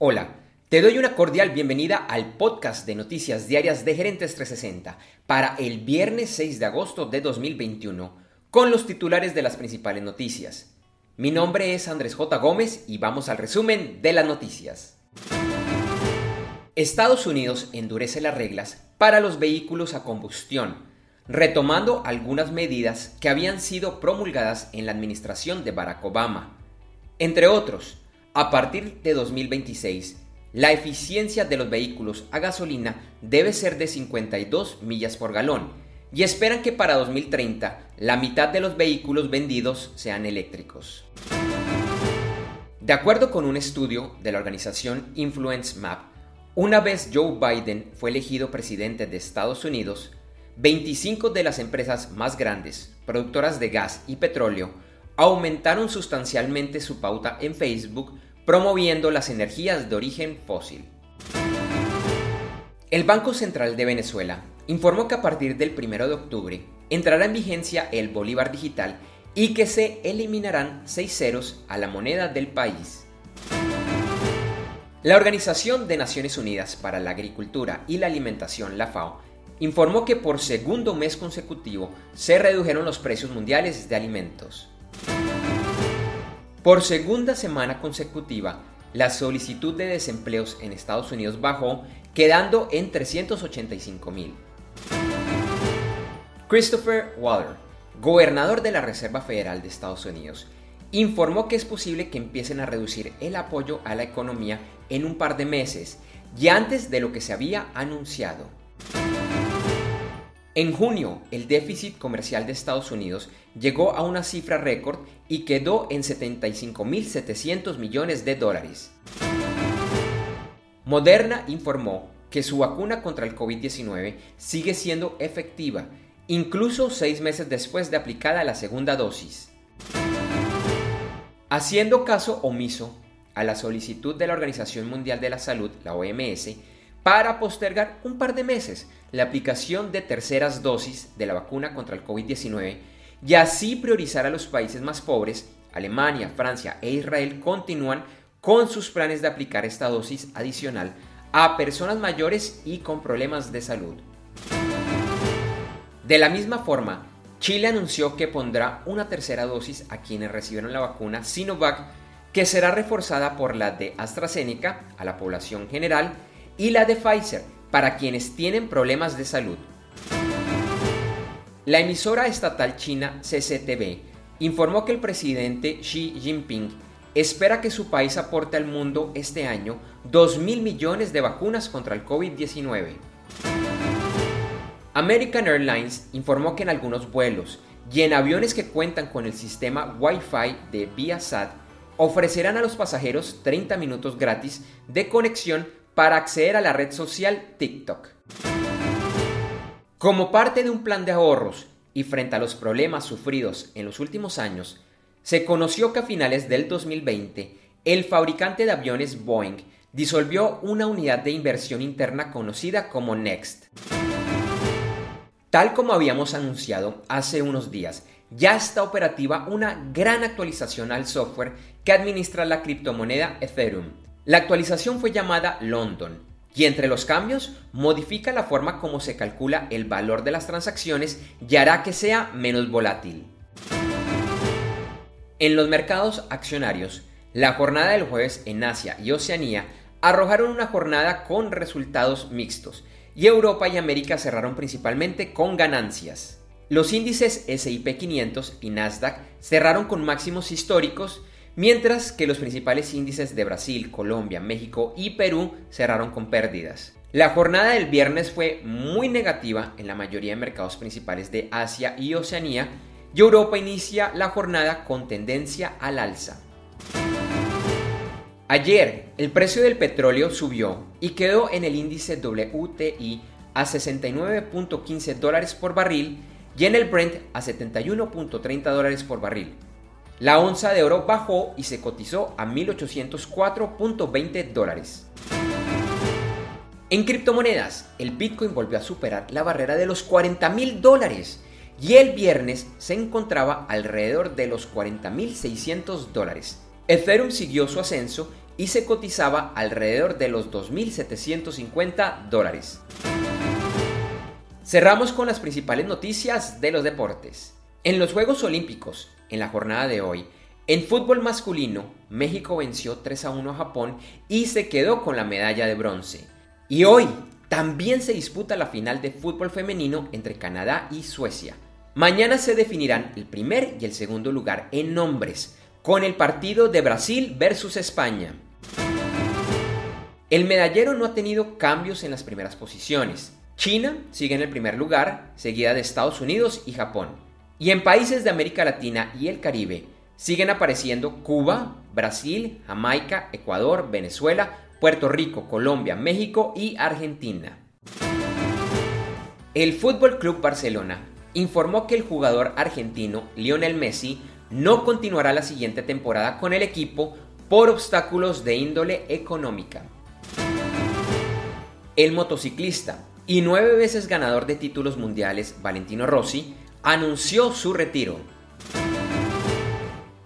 Hola, te doy una cordial bienvenida al podcast de noticias diarias de Gerentes 360 para el viernes 6 de agosto de 2021 con los titulares de las principales noticias. Mi nombre es Andrés J. Gómez y vamos al resumen de las noticias. Estados Unidos endurece las reglas para los vehículos a combustión, retomando algunas medidas que habían sido promulgadas en la administración de Barack Obama. Entre otros, a partir de 2026, la eficiencia de los vehículos a gasolina debe ser de 52 millas por galón y esperan que para 2030 la mitad de los vehículos vendidos sean eléctricos. De acuerdo con un estudio de la organización Influence Map, una vez Joe Biden fue elegido presidente de Estados Unidos, 25 de las empresas más grandes, productoras de gas y petróleo, aumentaron sustancialmente su pauta en Facebook promoviendo las energías de origen fósil. El Banco Central de Venezuela informó que a partir del 1 de octubre entrará en vigencia el Bolívar Digital y que se eliminarán seis ceros a la moneda del país. La Organización de Naciones Unidas para la Agricultura y la Alimentación, la FAO, informó que por segundo mes consecutivo se redujeron los precios mundiales de alimentos. Por segunda semana consecutiva, la solicitud de desempleos en Estados Unidos bajó, quedando en 385 mil. Christopher Waller, gobernador de la Reserva Federal de Estados Unidos, informó que es posible que empiecen a reducir el apoyo a la economía en un par de meses y antes de lo que se había anunciado. En junio, el déficit comercial de Estados Unidos llegó a una cifra récord y quedó en 75.700 millones de dólares. Moderna informó que su vacuna contra el COVID-19 sigue siendo efectiva, incluso seis meses después de aplicada la segunda dosis. Haciendo caso omiso a la solicitud de la Organización Mundial de la Salud, la OMS, para postergar un par de meses la aplicación de terceras dosis de la vacuna contra el COVID-19 y así priorizar a los países más pobres, Alemania, Francia e Israel continúan con sus planes de aplicar esta dosis adicional a personas mayores y con problemas de salud. De la misma forma, Chile anunció que pondrá una tercera dosis a quienes recibieron la vacuna Sinovac, que será reforzada por la de AstraZeneca a la población general y la de Pfizer para quienes tienen problemas de salud. La emisora estatal china CCTV informó que el presidente Xi Jinping espera que su país aporte al mundo este año 2 mil millones de vacunas contra el COVID-19. American Airlines informó que en algunos vuelos y en aviones que cuentan con el sistema Wi-Fi de Viasat ofrecerán a los pasajeros 30 minutos gratis de conexión para acceder a la red social TikTok. Como parte de un plan de ahorros y frente a los problemas sufridos en los últimos años, se conoció que a finales del 2020 el fabricante de aviones Boeing disolvió una unidad de inversión interna conocida como Next. Tal como habíamos anunciado hace unos días, ya está operativa una gran actualización al software que administra la criptomoneda Ethereum la actualización fue llamada London y entre los cambios modifica la forma como se calcula el valor de las transacciones y hará que sea menos volátil. En los mercados accionarios, la jornada del jueves en Asia y Oceanía arrojaron una jornada con resultados mixtos y Europa y América cerraron principalmente con ganancias. Los índices SIP 500 y Nasdaq cerraron con máximos históricos mientras que los principales índices de Brasil, Colombia, México y Perú cerraron con pérdidas. La jornada del viernes fue muy negativa en la mayoría de mercados principales de Asia y Oceanía y Europa inicia la jornada con tendencia al alza. Ayer el precio del petróleo subió y quedó en el índice WTI a 69.15 dólares por barril y en el Brent a 71.30 dólares por barril. La onza de oro bajó y se cotizó a 1.804.20 dólares. En criptomonedas, el Bitcoin volvió a superar la barrera de los 40 mil dólares y el viernes se encontraba alrededor de los 40.600 dólares. Ethereum siguió su ascenso y se cotizaba alrededor de los 2.750 dólares. Cerramos con las principales noticias de los deportes. En los Juegos Olímpicos, en la jornada de hoy, en fútbol masculino, México venció 3 a 1 a Japón y se quedó con la medalla de bronce. Y hoy también se disputa la final de fútbol femenino entre Canadá y Suecia. Mañana se definirán el primer y el segundo lugar en nombres, con el partido de Brasil versus España. El medallero no ha tenido cambios en las primeras posiciones. China sigue en el primer lugar, seguida de Estados Unidos y Japón. Y en países de América Latina y el Caribe siguen apareciendo Cuba, Brasil, Jamaica, Ecuador, Venezuela, Puerto Rico, Colombia, México y Argentina. El Fútbol Club Barcelona informó que el jugador argentino Lionel Messi no continuará la siguiente temporada con el equipo por obstáculos de índole económica. El motociclista y nueve veces ganador de títulos mundiales Valentino Rossi anunció su retiro.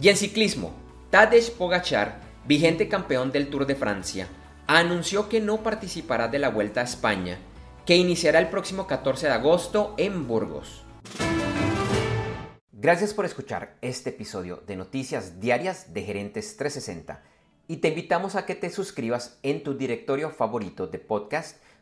Y en ciclismo, Tadej Pogachar, vigente campeón del Tour de Francia, anunció que no participará de la Vuelta a España, que iniciará el próximo 14 de agosto en Burgos. Gracias por escuchar este episodio de Noticias Diarias de Gerentes 360 y te invitamos a que te suscribas en tu directorio favorito de podcast